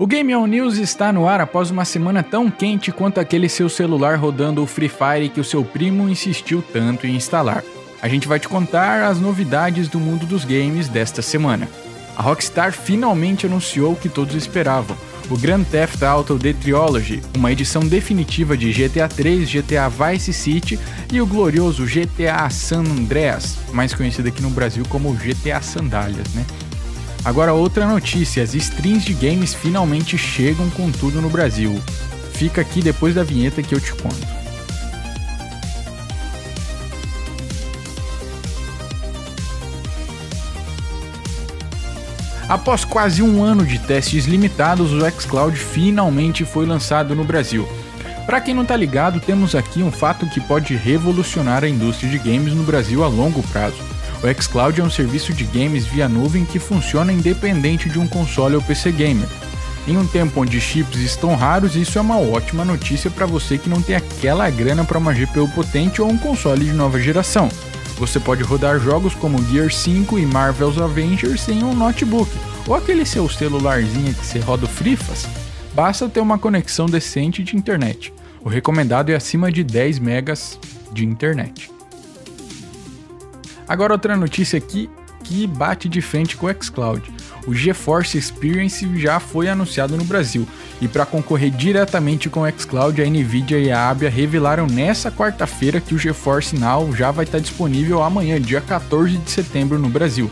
O Game On News está no ar após uma semana tão quente quanto aquele seu celular rodando o Free Fire que o seu primo insistiu tanto em instalar. A gente vai te contar as novidades do mundo dos games desta semana. A Rockstar finalmente anunciou o que todos esperavam: o Grand Theft Auto The Trilogy, uma edição definitiva de GTA 3, GTA Vice City e o glorioso GTA San Andreas, mais conhecido aqui no Brasil como GTA Sandálias, né? Agora outra notícia, as strings de games finalmente chegam com tudo no Brasil. Fica aqui depois da vinheta que eu te conto. Após quase um ano de testes limitados, o xCloud finalmente foi lançado no Brasil. Para quem não tá ligado, temos aqui um fato que pode revolucionar a indústria de games no Brasil a longo prazo. O xCloud é um serviço de games via nuvem que funciona independente de um console ou PC gamer. Em um tempo onde chips estão raros, isso é uma ótima notícia para você que não tem aquela grana para uma GPU potente ou um console de nova geração. Você pode rodar jogos como Gear 5 e Marvel's Avengers em um notebook, ou aquele seu celularzinho que você roda o Frifas. Basta ter uma conexão decente de internet. O recomendado é acima de 10 megas de internet. Agora outra notícia aqui que bate de frente com o xCloud. O GeForce Experience já foi anunciado no Brasil e para concorrer diretamente com o xCloud, a Nvidia e a Abia revelaram nessa quarta-feira que o GeForce Now já vai estar disponível amanhã, dia 14 de setembro no Brasil.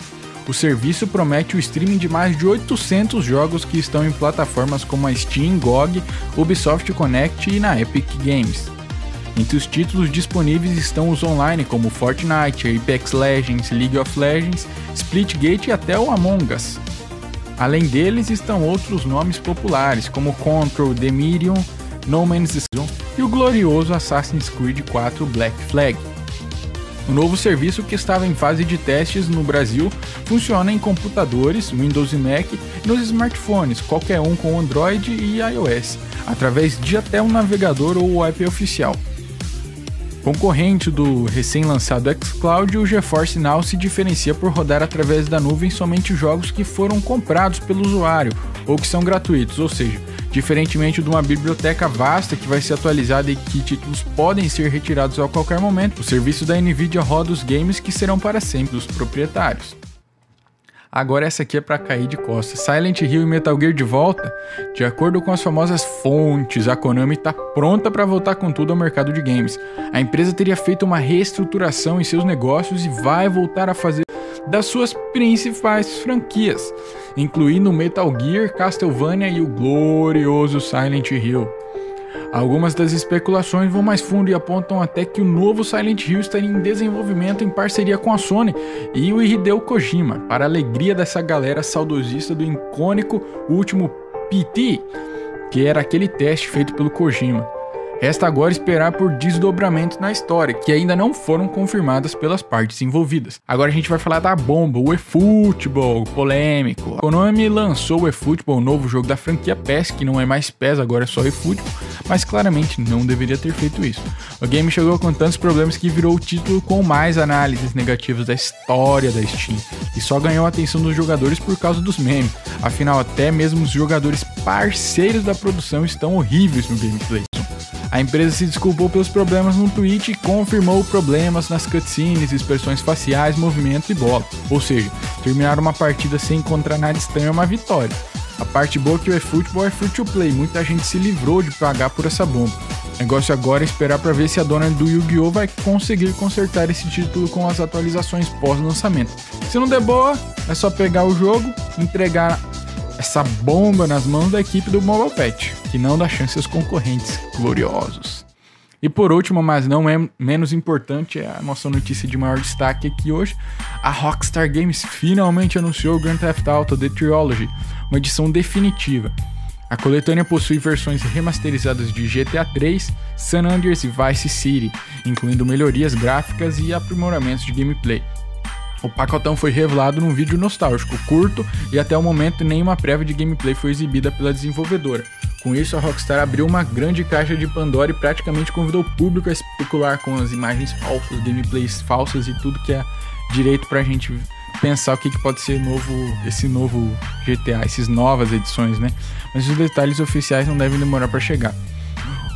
O serviço promete o streaming de mais de 800 jogos que estão em plataformas como a Steam, GOG, Ubisoft Connect e na Epic Games. Entre os títulos disponíveis estão os online como Fortnite, Apex Legends, League of Legends, Splitgate e até o Among Us. Além deles estão outros nomes populares como Control, Medium, No Man's Sky e o glorioso Assassin's Creed 4 Black Flag. O novo serviço que estava em fase de testes no Brasil funciona em computadores, Windows e Mac e nos smartphones, qualquer um com Android e iOS, através de até um navegador ou app oficial. Concorrente do recém-lançado xCloud, o GeForce Now se diferencia por rodar através da nuvem somente jogos que foram comprados pelo usuário ou que são gratuitos, ou seja, diferentemente de uma biblioteca vasta que vai ser atualizada e que títulos podem ser retirados a qualquer momento, o serviço da Nvidia roda os games que serão para sempre dos proprietários. Agora essa aqui é para cair de costas. Silent Hill e Metal Gear de volta? De acordo com as famosas fontes, a Konami está pronta para voltar com tudo ao mercado de games. A empresa teria feito uma reestruturação em seus negócios e vai voltar a fazer das suas principais franquias, incluindo Metal Gear, Castlevania e o glorioso Silent Hill. Algumas das especulações vão mais fundo e apontam até que o novo Silent Hill estaria em desenvolvimento em parceria com a Sony e o Hideo Kojima, para a alegria dessa galera saudosista do icônico último PT, que era aquele teste feito pelo Kojima. Resta agora esperar por desdobramentos na história, que ainda não foram confirmadas pelas partes envolvidas. Agora a gente vai falar da bomba, o eFootball, polêmico. A Konami lançou o eFootball, o novo jogo da franquia PES, que não é mais PES, agora é só eFootball, mas claramente não deveria ter feito isso. O game chegou com tantos problemas que virou o título com mais análises negativas da história da Steam, e só ganhou a atenção dos jogadores por causa dos memes. Afinal, até mesmo os jogadores parceiros da produção estão horríveis no gameplay. A empresa se desculpou pelos problemas no tweet e confirmou problemas nas cutscenes, expressões faciais, movimentos e bola. Ou seja, terminar uma partida sem encontrar nada estranho é uma vitória. A parte boa é que o eFootball é free to play, muita gente se livrou de pagar por essa bomba. O negócio agora é esperar para ver se a dona do Yu-Gi-Oh! vai conseguir consertar esse título com as atualizações pós-lançamento. Se não der boa, é só pegar o jogo, entregar essa bomba nas mãos da equipe do Mobile Pet, que não dá chance aos concorrentes gloriosos. E por último, mas não é menos importante, é a nossa notícia de maior destaque aqui hoje. A Rockstar Games finalmente anunciou Grand Theft Auto The Trilogy, uma edição definitiva. A coletânea possui versões remasterizadas de GTA 3, San Andreas e Vice City, incluindo melhorias gráficas e aprimoramentos de gameplay. O pacotão foi revelado num vídeo nostálgico, curto, e até o momento nenhuma prévia de gameplay foi exibida pela desenvolvedora. Com isso, a Rockstar abriu uma grande caixa de Pandora e praticamente convidou o público a especular com as imagens falsas, gameplays falsas e tudo que é direito pra gente pensar o que, que pode ser novo, esse novo GTA, essas novas edições, né? Mas os detalhes oficiais não devem demorar para chegar.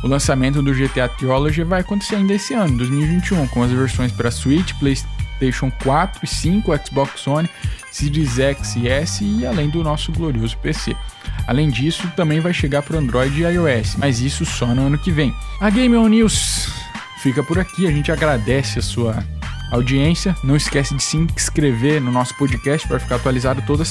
O lançamento do GTA Trilogy vai acontecer ainda esse ano, 2021, com as versões para Switch, PlayStation 4 e 5, Xbox One, Series X e S e além do nosso glorioso PC. Além disso, também vai chegar para Android e iOS, mas isso só no ano que vem. A Game On News fica por aqui, a gente agradece a sua audiência. Não esquece de se inscrever no nosso podcast para ficar atualizado todas